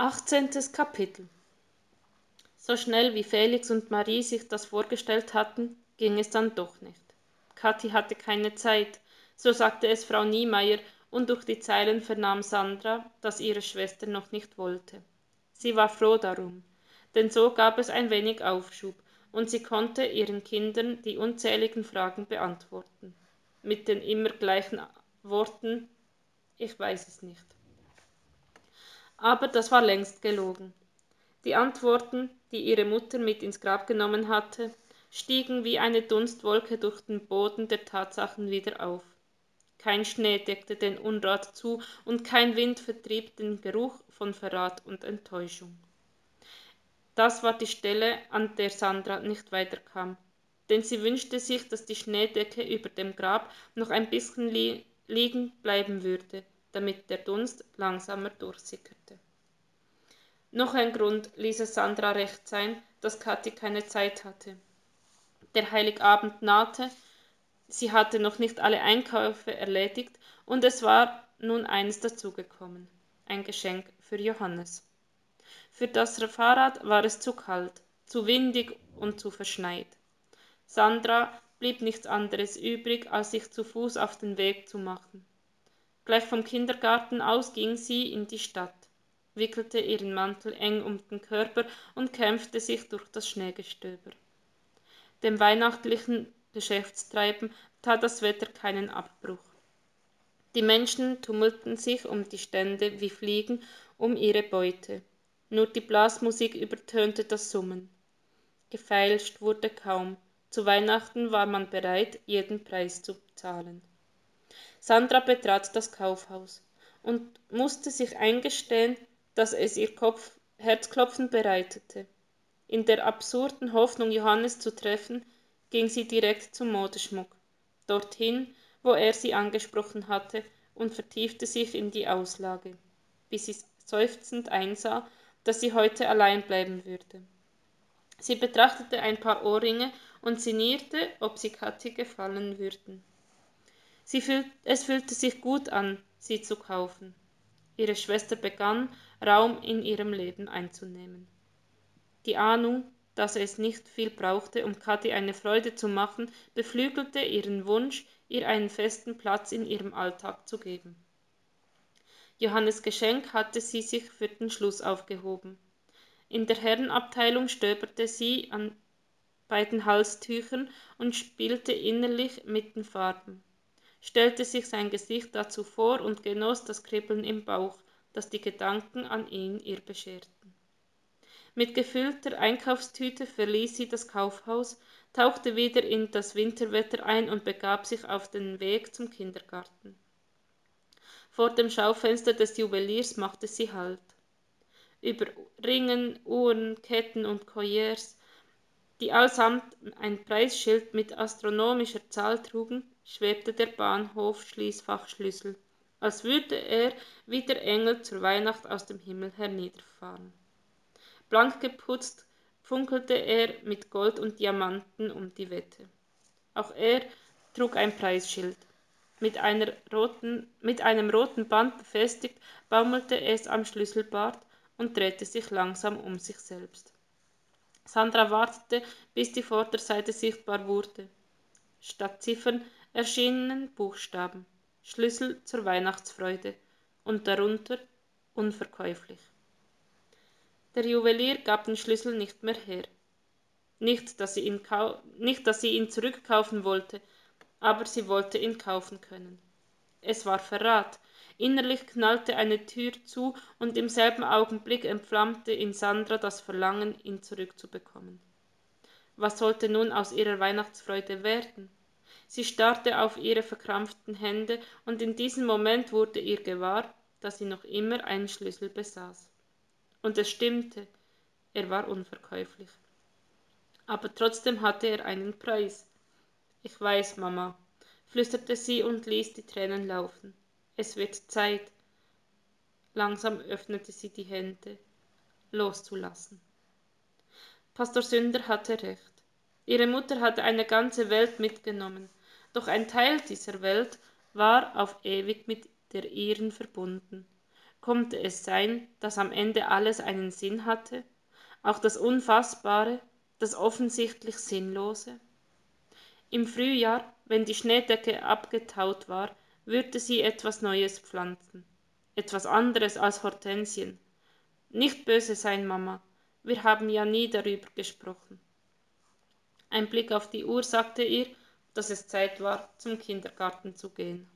18. Kapitel So schnell wie Felix und Marie sich das vorgestellt hatten, ging es dann doch nicht. Kathi hatte keine Zeit, so sagte es Frau Niemeyer, und durch die Zeilen vernahm Sandra, dass ihre Schwester noch nicht wollte. Sie war froh darum, denn so gab es ein wenig Aufschub, und sie konnte ihren Kindern die unzähligen Fragen beantworten. Mit den immer gleichen Worten Ich weiß es nicht aber das war längst gelogen. Die Antworten, die ihre Mutter mit ins Grab genommen hatte, stiegen wie eine Dunstwolke durch den Boden der Tatsachen wieder auf. Kein Schnee deckte den Unrat zu und kein Wind vertrieb den Geruch von Verrat und Enttäuschung. Das war die Stelle, an der Sandra nicht weiterkam, denn sie wünschte sich, dass die Schneedecke über dem Grab noch ein bisschen li liegen bleiben würde, damit der Dunst langsamer durchsickerte. Noch ein Grund ließ es Sandra recht sein, dass Kathi keine Zeit hatte. Der Heiligabend nahte, sie hatte noch nicht alle Einkäufe erledigt und es war nun eines dazugekommen, ein Geschenk für Johannes. Für das Fahrrad war es zu kalt, zu windig und zu verschneit. Sandra blieb nichts anderes übrig, als sich zu Fuß auf den Weg zu machen. Gleich vom Kindergarten aus ging sie in die Stadt, wickelte ihren Mantel eng um den Körper und kämpfte sich durch das Schneegestöber. Dem weihnachtlichen Geschäftstreiben tat das Wetter keinen Abbruch. Die Menschen tummelten sich um die Stände wie Fliegen um ihre Beute. Nur die Blasmusik übertönte das Summen. Gefeilscht wurde kaum. Zu Weihnachten war man bereit, jeden Preis zu zahlen. Sandra betrat das Kaufhaus und musste sich eingestehen, dass es ihr Kopf Herzklopfen bereitete. In der absurden Hoffnung, Johannes zu treffen, ging sie direkt zum Modeschmuck, dorthin, wo er sie angesprochen hatte, und vertiefte sich in die Auslage, bis sie seufzend einsah, dass sie heute allein bleiben würde. Sie betrachtete ein paar Ohrringe und sinnierte, ob sie Kathi gefallen würden. Fühlt, es fühlte sich gut an, sie zu kaufen. Ihre Schwester begann, Raum in ihrem Leben einzunehmen. Die Ahnung, dass es nicht viel brauchte, um Kathi eine Freude zu machen, beflügelte ihren Wunsch, ihr einen festen Platz in ihrem Alltag zu geben. Johannes Geschenk hatte sie sich für den Schluss aufgehoben. In der Herrenabteilung stöberte sie an beiden Halstüchern und spielte innerlich mit den Farben stellte sich sein Gesicht dazu vor und genoss das Kribbeln im Bauch, das die Gedanken an ihn ihr bescherten. Mit gefüllter Einkaufstüte verließ sie das Kaufhaus, tauchte wieder in das Winterwetter ein und begab sich auf den Weg zum Kindergarten. Vor dem Schaufenster des Juweliers machte sie Halt. Über Ringen, Uhren, Ketten und Colliers, die allesamt ein Preisschild mit astronomischer Zahl trugen, schwebte der Bahnhof-Schließfachschlüssel, als würde er wie der Engel zur Weihnacht aus dem Himmel herniederfahren. Blank geputzt funkelte er mit Gold und Diamanten um die Wette. Auch er trug ein Preisschild. Mit, einer roten, mit einem roten Band befestigt, baumelte es am Schlüsselbart und drehte sich langsam um sich selbst. Sandra wartete, bis die Vorderseite sichtbar wurde. Statt Ziffern erschienen Buchstaben, Schlüssel zur Weihnachtsfreude, und darunter unverkäuflich. Der Juwelier gab den Schlüssel nicht mehr her. Nicht, dass sie ihn, nicht, dass sie ihn zurückkaufen wollte, aber sie wollte ihn kaufen können. Es war Verrat. Innerlich knallte eine Tür zu und im selben Augenblick entflammte in Sandra das Verlangen, ihn zurückzubekommen. Was sollte nun aus ihrer Weihnachtsfreude werden? Sie starrte auf ihre verkrampften Hände, und in diesem Moment wurde ihr gewahr, dass sie noch immer einen Schlüssel besaß. Und es stimmte, er war unverkäuflich. Aber trotzdem hatte er einen Preis. Ich weiß, Mama, flüsterte sie und ließ die Tränen laufen. Es wird Zeit. Langsam öffnete sie die Hände, loszulassen. Pastor Sünder hatte recht. Ihre Mutter hatte eine ganze Welt mitgenommen, doch ein Teil dieser Welt war auf ewig mit der ihren verbunden. Konnte es sein, dass am Ende alles einen Sinn hatte? Auch das Unfassbare, das offensichtlich Sinnlose? Im Frühjahr, wenn die Schneedecke abgetaut war, würde sie etwas Neues pflanzen. Etwas anderes als Hortensien. Nicht böse sein, Mama. Wir haben ja nie darüber gesprochen. Ein Blick auf die Uhr sagte ihr, dass es Zeit war, zum Kindergarten zu gehen.